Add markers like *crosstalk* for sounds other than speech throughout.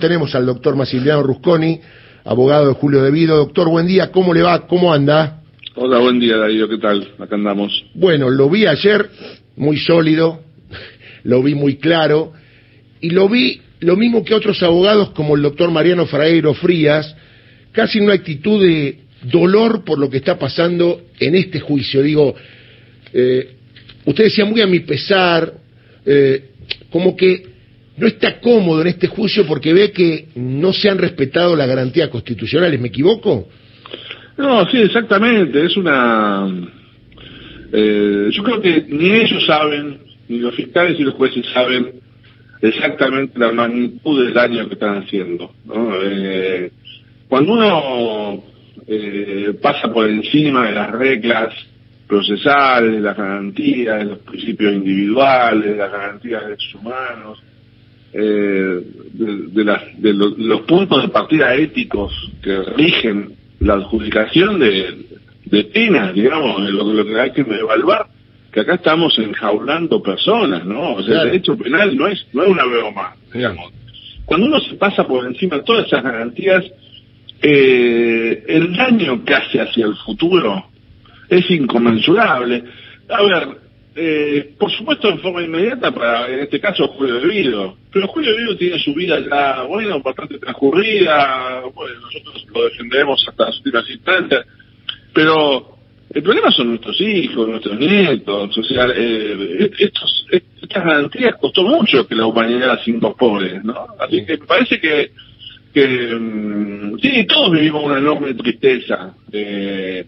tenemos al doctor Massimiliano Rusconi, abogado de Julio Devido. Doctor, buen día, ¿cómo le va? ¿Cómo anda? Hola, buen día Darío, ¿qué tal? Acá andamos. Bueno, lo vi ayer muy sólido, lo vi muy claro, y lo vi lo mismo que otros abogados como el doctor Mariano Fraero Frías, casi en una actitud de dolor por lo que está pasando en este juicio. Digo, eh, usted decía muy a mi pesar, eh, como que no está cómodo en este juicio porque ve que no se han respetado las garantías constitucionales. ¿Me equivoco? No, sí, exactamente. Es una. Eh, yo creo que ni ellos saben, ni los fiscales y los jueces saben exactamente la magnitud del daño que están haciendo. Eh, cuando uno eh, pasa por encima de las reglas procesales, de las garantías, de los principios individuales, de las garantías de derechos humanos, eh, de, los, puntos de partida éticos que rigen la adjudicación de, penas, digamos, lo, lo, que hay que evaluar, que acá estamos enjaulando personas, ¿no? O sea, el derecho penal no es, no es una broma, digamos. Cuando uno se pasa por encima de todas esas garantías, eh, el daño que hace hacia el futuro es inconmensurable. A ver, eh, por supuesto en forma inmediata para, en este caso, Julio Debido. Pero Julio Debido tiene su vida ya, bueno, bastante transcurrida, bueno, nosotros lo defenderemos hasta las últimas instancias, pero el problema son nuestros hijos, nuestros nietos, o sea, eh, estos, estas garantías costó mucho que la humanidad las incorpore, ¿no? Así que me parece que, que mm, sí, todos vivimos una enorme tristeza, eh,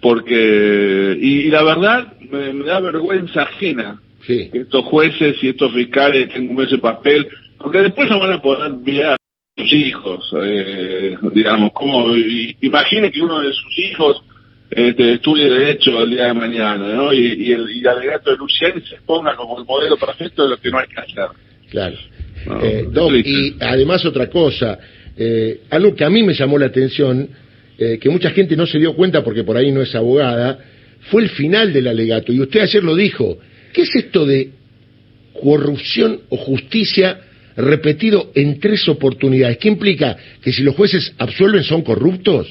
porque, y, la verdad, me, da vergüenza ajena que estos jueces y estos fiscales tengan ese papel, porque después no van a poder mirar a sus hijos, eh, digamos, como, imagine que uno de sus hijos este, estudie Derecho el día de mañana, ¿no? Y, el, y alegato de Luciani se ponga como el modelo perfecto de lo que no hay que hacer. Claro. Eh, y además otra cosa, eh, algo que a mí me llamó la atención, eh, que mucha gente no se dio cuenta porque por ahí no es abogada, fue el final del alegato. Y usted ayer lo dijo. ¿Qué es esto de corrupción o justicia repetido en tres oportunidades? ¿Qué implica? ¿Que si los jueces absuelven son corruptos?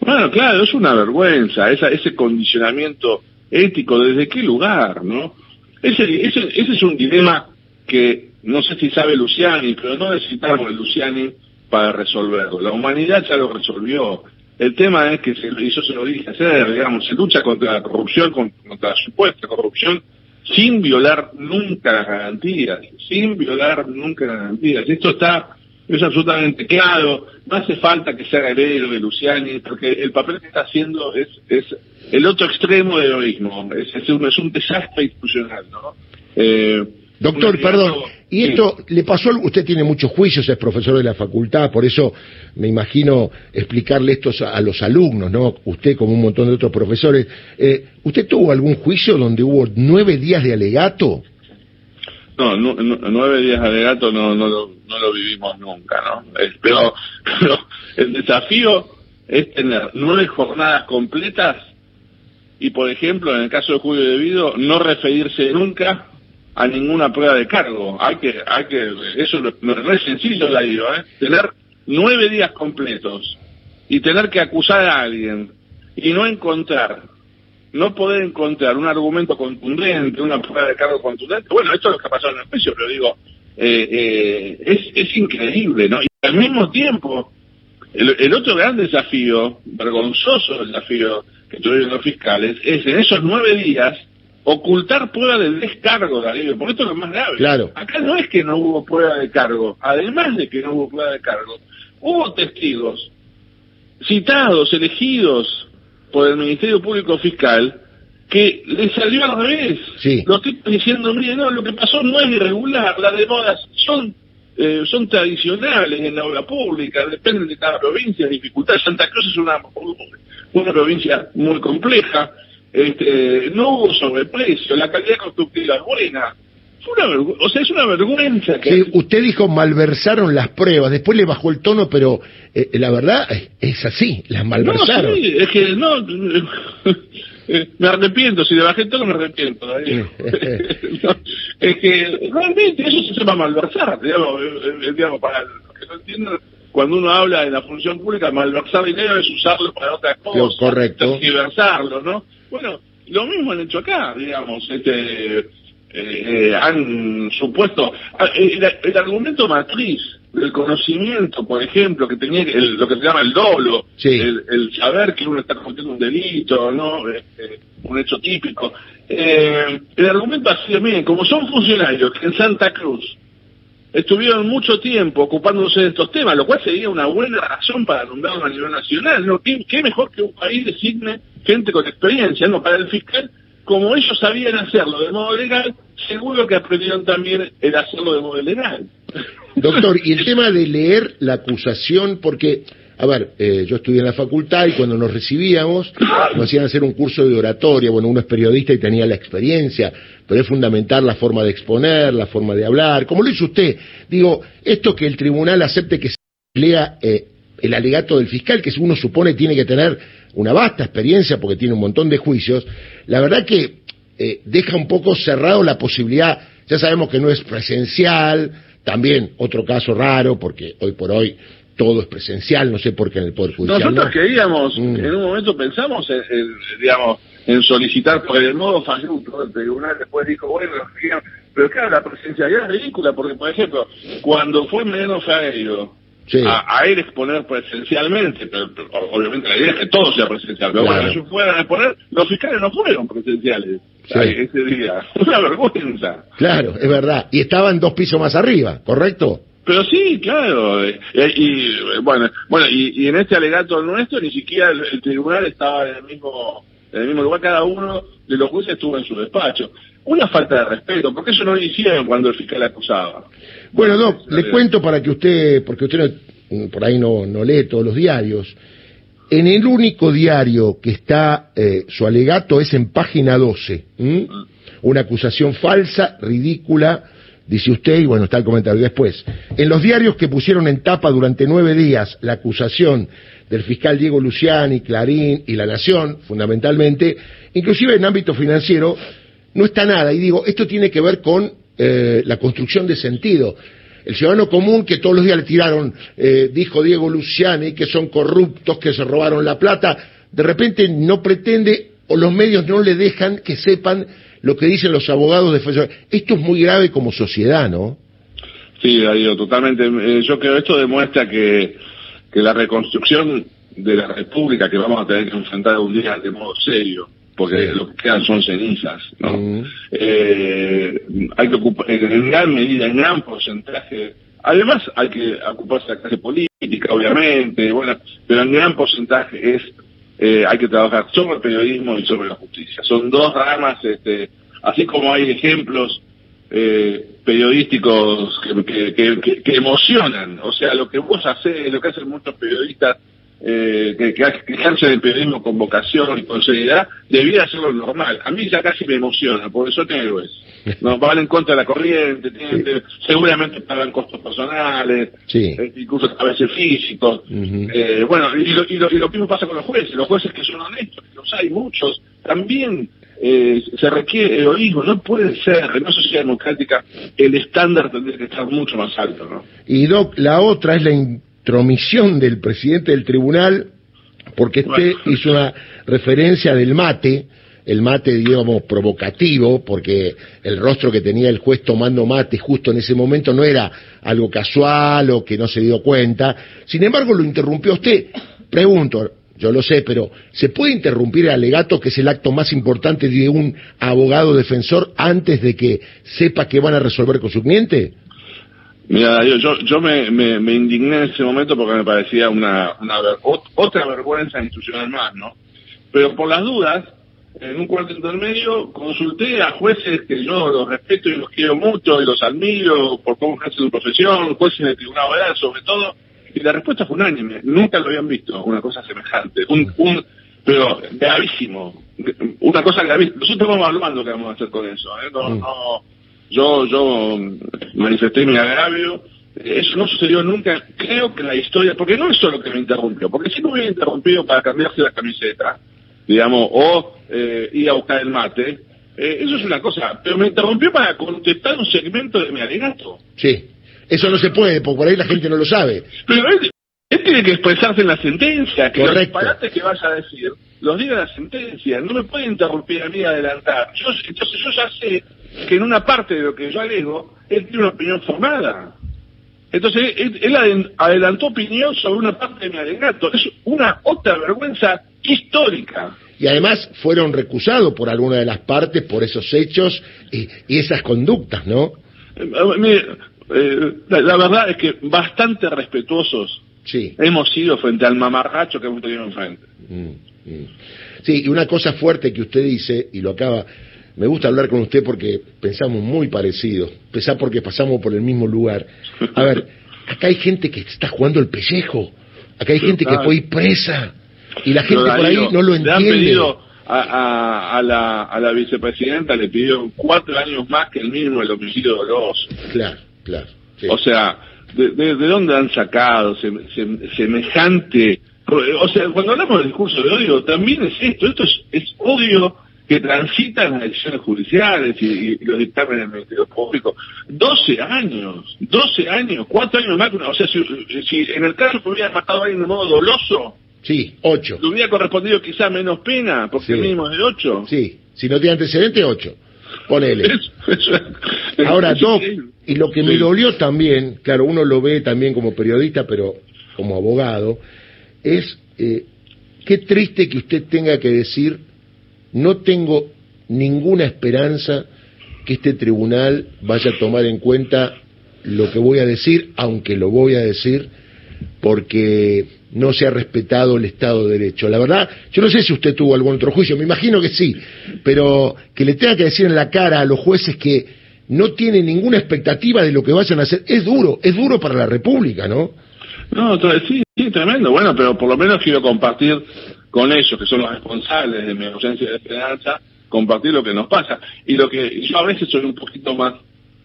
Bueno, claro, es una vergüenza, esa, ese condicionamiento ético, ¿desde qué lugar, no? Ese, ese, ese es un dilema que no sé si sabe Luciani, pero no necesitamos Luciani para resolverlo. La humanidad ya lo resolvió. El tema es que, se, y eso se lo dije hacer, digamos, se lucha contra la corrupción, contra la supuesta corrupción, sin violar nunca las garantías, sin violar nunca las garantías. Esto está es absolutamente claro, no hace falta que sea el héroe Luciani, porque el papel que está haciendo es, es el otro extremo del heroísmo, es, es, un, es un desastre institucional, ¿no? Eh, Doctor, perdón, ¿y esto le pasó? Usted tiene muchos juicios, es profesor de la facultad, por eso me imagino explicarle esto a, los alumnos, ¿no? Usted como un montón de otros profesores. Eh, ¿Usted tuvo algún juicio donde hubo nueve días de alegato? No, nueve días de alegato no, no, lo, no lo vivimos nunca, ¿no? pero, *laughs* pero el desafío es tener nueve jornadas completas y, por ejemplo, en el caso de Julio Debido, no referirse nunca a ninguna prueba de cargo. Hay que, hay que, eso no, es sencillo, la digo, ¿eh? Tener nueve días completos y tener que acusar a alguien y no encontrar no poder encontrar un argumento contundente, una prueba de cargo contundente, bueno, esto es lo que ha pasado en el juicio, pero digo, eh, eh, es, es increíble, ¿no? Y al mismo tiempo, el, otro gran desafío, vergonzoso desafío que tuvieron los fiscales, es en esos nueve días ocultar prueba del descargo, Darío, porque esto es lo más grave. Claro. Acá no es que no hubo prueba de cargo, además de que no hubo prueba de cargo, hubo testigos citados, elegidos, por el Ministerio Público Fiscal que le salió al revés. Sí. Los tipos diciendo, mire, no, lo que pasó no es irregular, las demoras son eh, son tradicionales en la obra pública, dependen de cada provincia, dificultades. Santa Cruz es una, una provincia muy compleja, este, no hubo sobreprecio, la calidad constructiva es buena, o sea, es una vergüenza. Que... usted dijo malversaron las pruebas, después le bajó el tono, pero eh, la verdad es así, las malversaron. No, sí, es que no, *laughs* eh, me arrepiento, si le bajé el tono me arrepiento. *laughs* es que realmente eso se llama malversar, digamos, eh, digamos para que no entienden cuando uno habla de la función pública, malversar dinero es usarlo para otra cosa. Correcto. Tergiversarlo, ¿no? Bueno, lo mismo han hecho acá, digamos, este eh, eh, han supuesto... Ah, el, argumento matriz del conocimiento, por ejemplo, que tenía lo que se llama el dolo, el, saber que uno está cometiendo un delito, no este, un hecho típico. Eh, el argumento ha sido, miren, como son funcionarios que en Santa Cruz estuvieron mucho tiempo ocupándose de estos temas, lo cual sería una buena razón para nombrarlo a nivel nacional. ¿no? ¿Qué, ¿Qué, mejor que un país designe gente con experiencia, no? Para el fiscal como ellos sabían hacerlo de modo legal, seguro que aprendieron también el hacerlo de modo legal. Doctor, y el *laughs* tema de leer la acusación, porque, a ver, eh, yo estudié en la facultad y cuando nos recibíamos nos hacían hacer un curso de oratoria, bueno, uno es periodista y tenía la experiencia, pero es fundamental la forma de exponer, la forma de hablar, como lo hizo usted. Digo, esto que el tribunal acepte que se lea eh, el alegato del fiscal, que uno supone tiene que tener una vasta experiencia porque tiene un montón de juicios, la verdad que eh, deja un poco cerrado la posibilidad, ya sabemos que no es presencial, también otro caso raro porque hoy por hoy todo es presencial, no sé por qué en el Poder Judicial. Nosotros queríamos, mm. en un momento pensamos, en, digamos, en solicitar por el modo falluto, el tribunal después dijo, bueno, pero claro, la presencialidad es ridícula, porque por ejemplo, cuando fue Mariano Ferreiro a, él exponer presencialmente, pero, obviamente la idea es que todo sea presencial. Pero bueno, si fueran a exponer, los fiscales no fueron presenciales ese día. *laughs* Una vergüenza. Claro, es verdad. Y estaban dos pisos más arriba, ¿correcto? Pero sí, claro. Eh, y, bueno, bueno y, en este alegato nuestro ni siquiera el, tribunal estaba en el mismo en el mismo lugar. Cada uno de los jueces estuvo en su despacho. Una falta de respeto, porque eso no lo hicieron cuando el fiscal acusaba. Bueno, Doc, le cuento para que usted, porque usted por ahí no, no, lee todos los diarios, en el único diario que está eh, su alegato es en página 12. Ah. Una acusación falsa, ridícula, dice usted, y bueno, está el comentario después. En los diarios que pusieron en tapa durante nueve días la acusación del fiscal Diego Luciani, Clarín y La Nación, fundamentalmente, inclusive en ámbito financiero, no está nada. Y digo, esto tiene que ver con eh, la construcción de sentido. El ciudadano común que todos los días le tiraron, eh, dijo Diego Luciani, que son corruptos, que se robaron la plata, de repente no pretende o los medios no le dejan que sepan lo que dicen los abogados defensores. Esto es muy grave como sociedad, ¿no? Sí, Darío, totalmente. Eh, yo creo que esto demuestra que, que la reconstrucción de la República que vamos a tener que enfrentar un día de modo serio, porque lo que quedan son cenizas, ¿no? Mm. Eh, hay que ocupar, en gran medida, en gran porcentaje, además hay que ocuparse de la clase política, obviamente, bueno, pero en gran porcentaje es, eh, hay que trabajar sobre el periodismo y sobre la justicia. Son dos ramas, este, así como hay ejemplos eh, periodísticos que, que, que, emocionan, o sea, lo que vos haces, lo que hacen muchos periodistas, eh, que, que, ejercen el periodismo con vocación y con seriedad, debiera ser lo normal. A mí ya casi me emociona, porque son héroes. No, *laughs* van en contra de la corriente, tienen, seguramente pagan costos personales, eh, incluso a veces físicos. eh, bueno, y lo, y, lo, y lo mismo pasa con los jueces. Los jueces que son honestos, que los hay muchos, también eh, se requiere heroísmo, no puede ser, en una sociedad democrática el estándar tendría que estar mucho más alto, ¿no? Y Doc, la otra es la intromisión del presidente del tribunal, porque usted *laughs* hizo una referencia del mate, el mate, digamos, provocativo, porque el rostro que tenía el juez tomando mate justo en ese momento no era algo casual o que no se dio cuenta. Sin embargo, lo interrumpió usted. Pregunto, yo lo sé, pero ¿se puede interrumpir el alegato, que es el acto más importante de un abogado defensor, antes de que sepa que van a resolver con su cliente? Mira, yo, yo me, me, indigné en ese momento porque me parecía una, una otra vergüenza institucional más, ¿no? Pero por las dudas, en un cuarto intermedio, consulté a jueces que yo los respeto y los quiero mucho y los admiro por cómo ejercen su profesión, jueces del Tribunal Oral sobre todo, y la respuesta fue unánime. Nunca lo habían visto, una cosa semejante. Un, un, pero gravísimo. Una cosa gravísima. Nosotros vamos hablando qué vamos a hacer con eso. ¿eh? No, mm. no, yo, yo manifesté mi agravio. Eso no sucedió nunca, creo que la historia, porque no es solo que me interrumpió, porque si no me hubiera interrumpido para cambiarse la camiseta, digamos, o eh, ir a buscar el mate, eh, eso es una cosa, pero me interrumpió para contestar un segmento de mi alegato. Sí. Eso no se puede, porque por ahí la gente no lo sabe. Pero él, tiene que expresarse en la sentencia, que Correcto. los disparates que vaya a decir los diga la sentencia. No me puede interrumpir a mí adelantar. Yo, entonces yo ya sé que en una parte de lo que yo alego, él tiene una opinión formada. Entonces, él, él adelantó opinión sobre una parte de mi alegato. Es una otra vergüenza histórica. Y además fueron recusados por alguna de las partes por esos hechos y, y esas conductas, ¿no? Eh, mire, eh, la, la, verdad es que bastante respetuosos sí. hemos sido frente al mamarracho que hemos tenido enfrente. Mm, mm. Sí, y una cosa fuerte que usted dice, y lo acaba, me gusta hablar con usted porque pensamos muy parecidos, pesar porque pasamos por el mismo lugar. A ver, acá hay gente que está jugando el pellejo, acá hay gente que fue presa, y la gente por ahí no lo entiende. Le han pedido a, a, a, la, a la vicepresidenta, le pidió cuatro años más que el mínimo del homicidio doloso. Claro, claro. Sí. O sea, ¿de, de, de dónde han sacado se, se, semejante o sea, cuando hablamos del discurso de odio, también es esto, esto es, es odio que transita las decisiones judiciales y, y, los dictámenes del Ministerio Público. 12 años, 12 años, cuatro años más, o sea, si, si en el caso que hubiera matado a alguien de modo doloso, sí, ocho. le hubiera correspondido quizá menos pena, porque Sí. el mínimo es de 8. Sí, si no tiene antecedente, ocho. Ponele. *laughs* Es- es- Ahora, increíble. y lo que me dolió también, claro, uno lo ve también como periodista, pero como abogado, es eh, qué triste que usted tenga que decir, no tengo ninguna esperanza que este tribunal vaya a tomar en cuenta lo que voy a decir, aunque lo voy a decir, porque no se ha respetado el Estado de Derecho. La verdad, yo no sé si usted tuvo algún otro juicio, me imagino que sí, pero que le tenga que decir en la cara a los jueces que no tiene ninguna expectativa de lo que vayan a hacer, es duro, es duro para la República, ¿no? No, sí, sí, tremendo. Bueno, pero por lo menos quiero compartir con ellos, que son los responsables de mi ausencia de esperanza, compartir lo que nos pasa. Y lo que yo a veces soy un poquito más,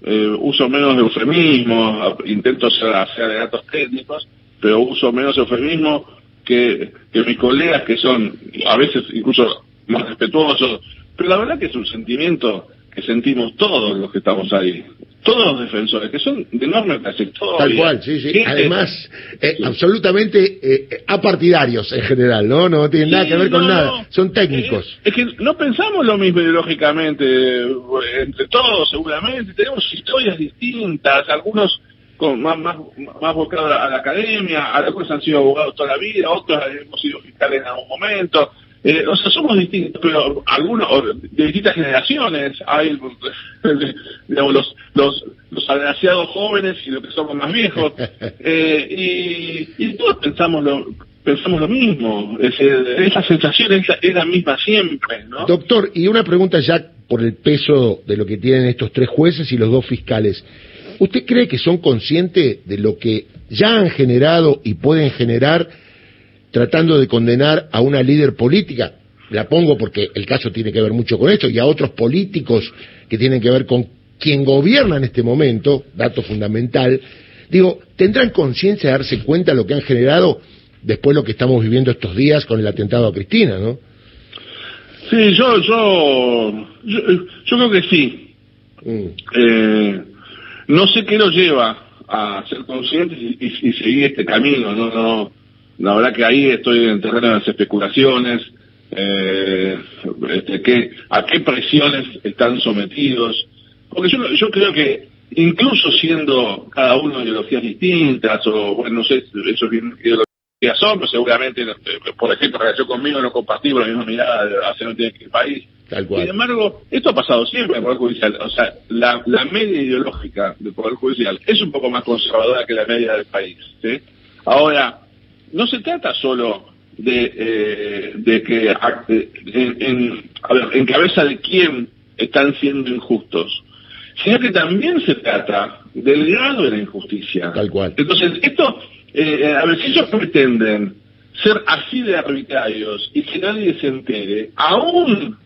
eh, uso menos eufemismo, intento hacer, hacer datos técnicos, pero uso menos eufemismo que, que mis colegas que son a veces incluso más respetuosos. Pero la verdad que es un sentimiento que sentimos todos los que estamos ahí. Todos los defensores, que son de enorme trayectoria. Tal cual, sí, sí. Además, eh, Sí. absolutamente eh, apartidarios en general, ¿no? No tienen nada que ver con nada. Son técnicos. Eh, Es, que no pensamos lo mismo ideológicamente, eh, entre todos seguramente, tenemos historias distintas, algunos con más, más, más volcados a la academia, algunos han sido abogados toda la vida, otros hemos sido fiscales en algún momento. Eh, o sea, somos distintos, pero algunos de distintas generaciones. Hay *laughs* digamos, los, los, los agraciados jóvenes y los que somos más viejos. *laughs* Eh, y, y todos pensamos lo, pensamos lo mismo. Es, esa sensación es la, es la misma siempre, ¿no? Doctor, y una pregunta ya por el peso de lo que tienen estos tres jueces y los dos fiscales. ¿Usted cree que son conscientes de lo que ya han generado y pueden generar tratando de condenar a una líder política? La pongo porque el caso tiene que ver mucho con esto y a otros políticos que tienen que ver con quien gobierna en este momento, dato fundamental. Digo, ¿tendrán conciencia de darse cuenta de lo que han generado después de lo que estamos viviendo estos días con el atentado a Cristina, no? Sí, yo, yo, yo, yo creo que sí. Mm. Eh, no sé qué los lleva a ser conscientes y, y- y seguir este camino. No, no, la verdad que ahí estoy en terreno de las especulaciones. Eh, este, qué- a qué presiones están sometidos. Porque yo, yo creo que incluso siendo cada uno ideologías distintas, o bueno, no sé, eso bien ideologías son, pero seguramente, eh, por ejemplo, en relación conmigo no compartimos la misma mirada de hacia dónde tiene que el país. Tal Sin embargo, esto ha pasado siempre en el Poder Judicial. O sea, la, la media ideológica del Poder Judicial es un poco más conservadora que la media del país. ¿sí? Ahora, no se trata solo de, eh, de que a- en, en, a ver, en cabeza de quién están siendo injustos, sino que también se trata del grado de la injusticia. Tal cual. Entonces, esto, eh, a ver, si ellos pretenden ser así de arbitrarios y que nadie se entere, aún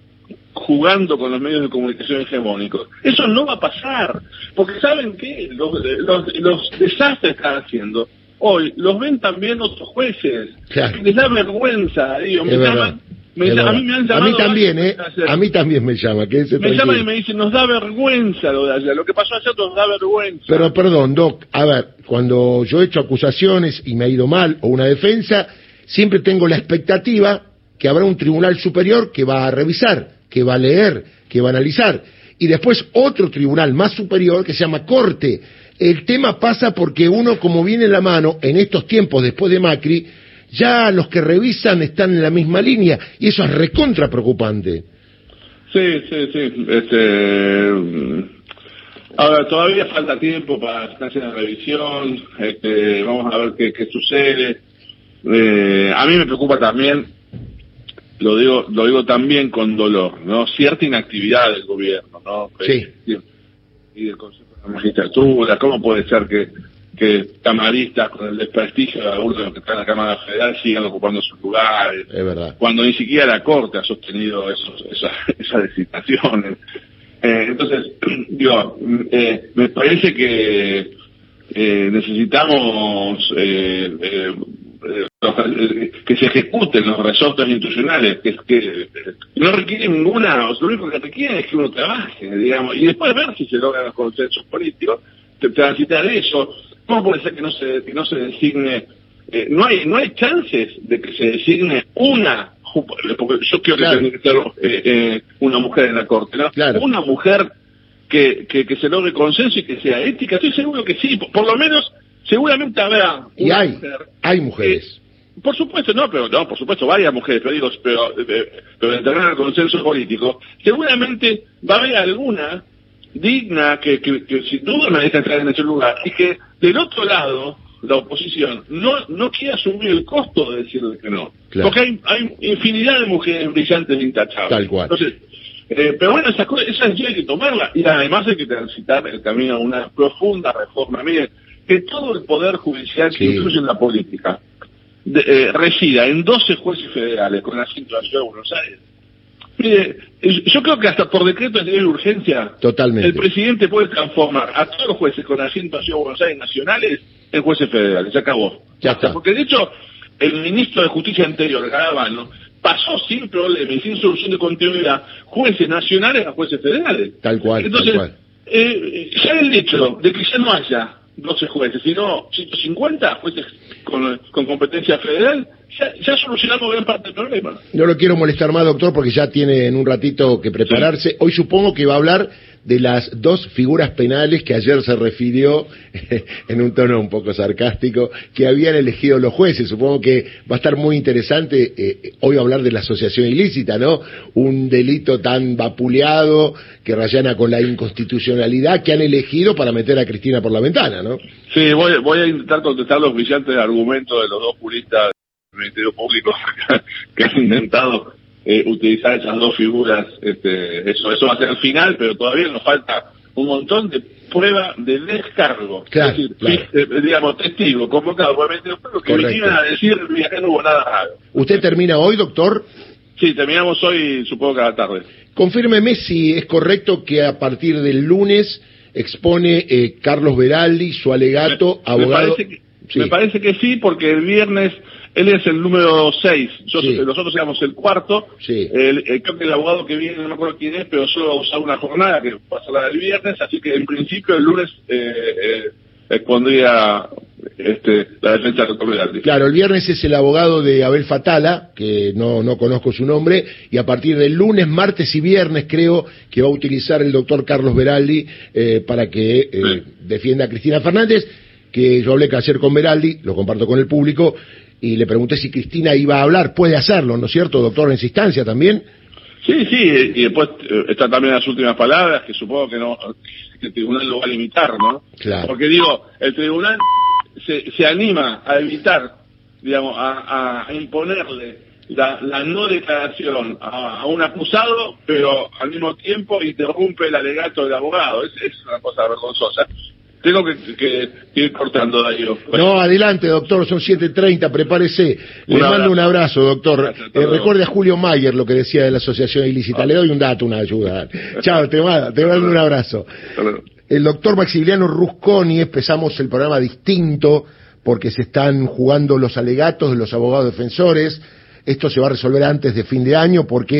jugando con los medios de comunicación hegemónicos, eso no va a pasar, porque saben que los, los, los desastres que están haciendo hoy los ven también otros jueces, Claro. les da vergüenza, digo, me llaman, a mí me han A llamado mí también, ¿eh? A mí también me llama, Me llaman y tranquilo. me dicen, nos da vergüenza lo de ayer. Lo que pasó ayer nos da vergüenza. Pero perdón, Doc, a ver, cuando yo he hecho acusaciones y me ha ido mal o una defensa, siempre tengo la expectativa que habrá un tribunal superior que va a revisar, que va a leer, que va a analizar. Y después otro tribunal más superior que se llama Corte. El tema pasa porque uno, como viene en la mano, en estos tiempos después de Macri, ya los que revisan están en la misma línea y eso es recontra preocupante. Sí, sí, sí. Este, ahora, todavía falta tiempo para hacer la revisión. Este, vamos a ver qué, qué sucede. Eh, a mí me preocupa también, lo digo, lo digo también con dolor, ¿no? Cierta inactividad del gobierno, ¿no? Sí. Y del Consejo la Magistratura. ¿Cómo puede ser que, que camaristas con el desprestigio de algunos de los que están en la Cámara Federal sigan ocupando sus lugares? Es verdad. cuando ni siquiera la Corte ha sostenido esos, esas, *laughs* esas designaciones. Eh, entonces, *clears throat* digo, eh, me parece que eh, necesitamos eh, los- que se ejecuten los resortes institucionales, que, que no requieren ninguna, o sea, lo único que requieren es que uno trabaje, digamos, y después ver si se logran los consensos políticos, transitar eso. ¿Cómo puede ser que no se, que no se designe eh, no hay no hay chances de que se designe una porque yo quiero que Claro. tenga que ser eh, eh, una mujer en la corte ¿no? Claro. una mujer que, que, que se logre consenso y que sea ética estoy seguro que sí por, por lo menos seguramente habrá Y hay, mujer hay mujeres. por supuesto, no, pero no, por supuesto, varias mujeres, pero digo, pero, eh, pero en del consenso político, seguramente va a haber alguna digna que, que, que sin duda merezca entrar en ese lugar y que del otro lado la oposición no no quiere asumir el costo de decirle que no, Claro. porque hay, hay infinidad de mujeres brillantes e intachables. Tal cual. Entonces, eh, pero bueno, esas cosas, esas hay que tomarlas y además hay que transitar el camino a una profunda reforma. Miren, que todo el poder judicial que Sí. incluye en la política de- eh, resida en 12 jueces federales con asiento en la Ciudad de Buenos Aires. Mire, yo creo que hasta por decreto de nivel de urgencia, Totalmente. el presidente puede transformar a todos los jueces con asiento en la Ciudad de Buenos Aires nacionales en jueces federales. Se acabó. Ya está. Porque de hecho, el ministro de Justicia anterior, Garabano, pasó sin problema y sin solución de continuidad jueces nacionales a jueces federales. Tal cual, Entonces, tal cual. eh, ya el hecho de que ya no haya 12 jueces, sino 150 jueces con, con competencia federal, ya, ya solucionamos gran parte del problema. No lo quiero molestar más, doctor, porque ya tiene en un ratito que prepararse. Hoy supongo que va a hablar de las dos figuras penales que ayer se refirió *laughs* en un tono un poco sarcástico que habían elegido los jueces. Supongo que va a estar muy interesante eh, hoy hablar de la asociación ilícita, ¿no? Un delito tan vapuleado que rayana con la inconstitucionalidad que han elegido para meter a Cristina por la ventana, ¿no? Sí, voy, voy a intentar contestar los brillantes argumentos de los dos juristas del Ministerio Público *laughs* que han intentado eh, utilizar esas dos figuras. Este, eso, eso va a ser el final, pero todavía nos falta un montón de prueba de descargo. Claro, es decir, claro. eh, digamos, testigo, convocado por el que vinieron a decir, mira, acá no hubo nada raro. ¿Usted termina hoy, doctor? Sí, terminamos hoy, supongo que a la tarde. Confírmeme si es correcto que a partir del lunes expone eh, Carlos Veraldi su alegato, me, abogado. Me parece, que, Sí. me parece que sí, porque el viernes él es el número 6, Sí. nosotros éramos el cuarto. Sí. El, el- creo que el abogado que viene, no me acuerdo quién es, pero solo va a usar una jornada que pasa la del viernes, así que en principio el lunes eh, eh, expondría este, la defensa del doctor Veraldi. Claro, el viernes es el abogado de Abel Fatala, que no, no conozco su nombre, y a partir del lunes, martes y viernes creo que va a utilizar el doctor Carlos Veraldi eh, para que eh, defienda a Cristina Fernández, que yo hablé que ayer con Veraldi, lo comparto con el público, y le pregunté si Cristina iba a hablar, puede hacerlo, ¿no es cierto, doctor, en instancia también? Sí, sí, y después eh, están también las últimas palabras, que supongo que no que el tribunal lo va a limitar, ¿no? Claro. Porque digo, el tribunal se, se anima a evitar, digamos, a, a imponerle la, la no declaración a, a un acusado, pero al mismo tiempo interrumpe el alegato del abogado. Es, es una cosa vergonzosa. Tengo que, que- que ir cortando, Darío. No, adelante, doctor, son 7.30, prepárese. Le Un mando un abrazo, doctor. Eh, recuerde a Julio Mayer lo que decía de la asociación ilícita. Le doy un dato, una ayuda. Chao, te mando, te mando un abrazo. El doctor Maximiliano Rusconi, empezamos el programa distinto porque se están jugando los alegatos de los abogados defensores. esto se va a resolver antes de fin de año porque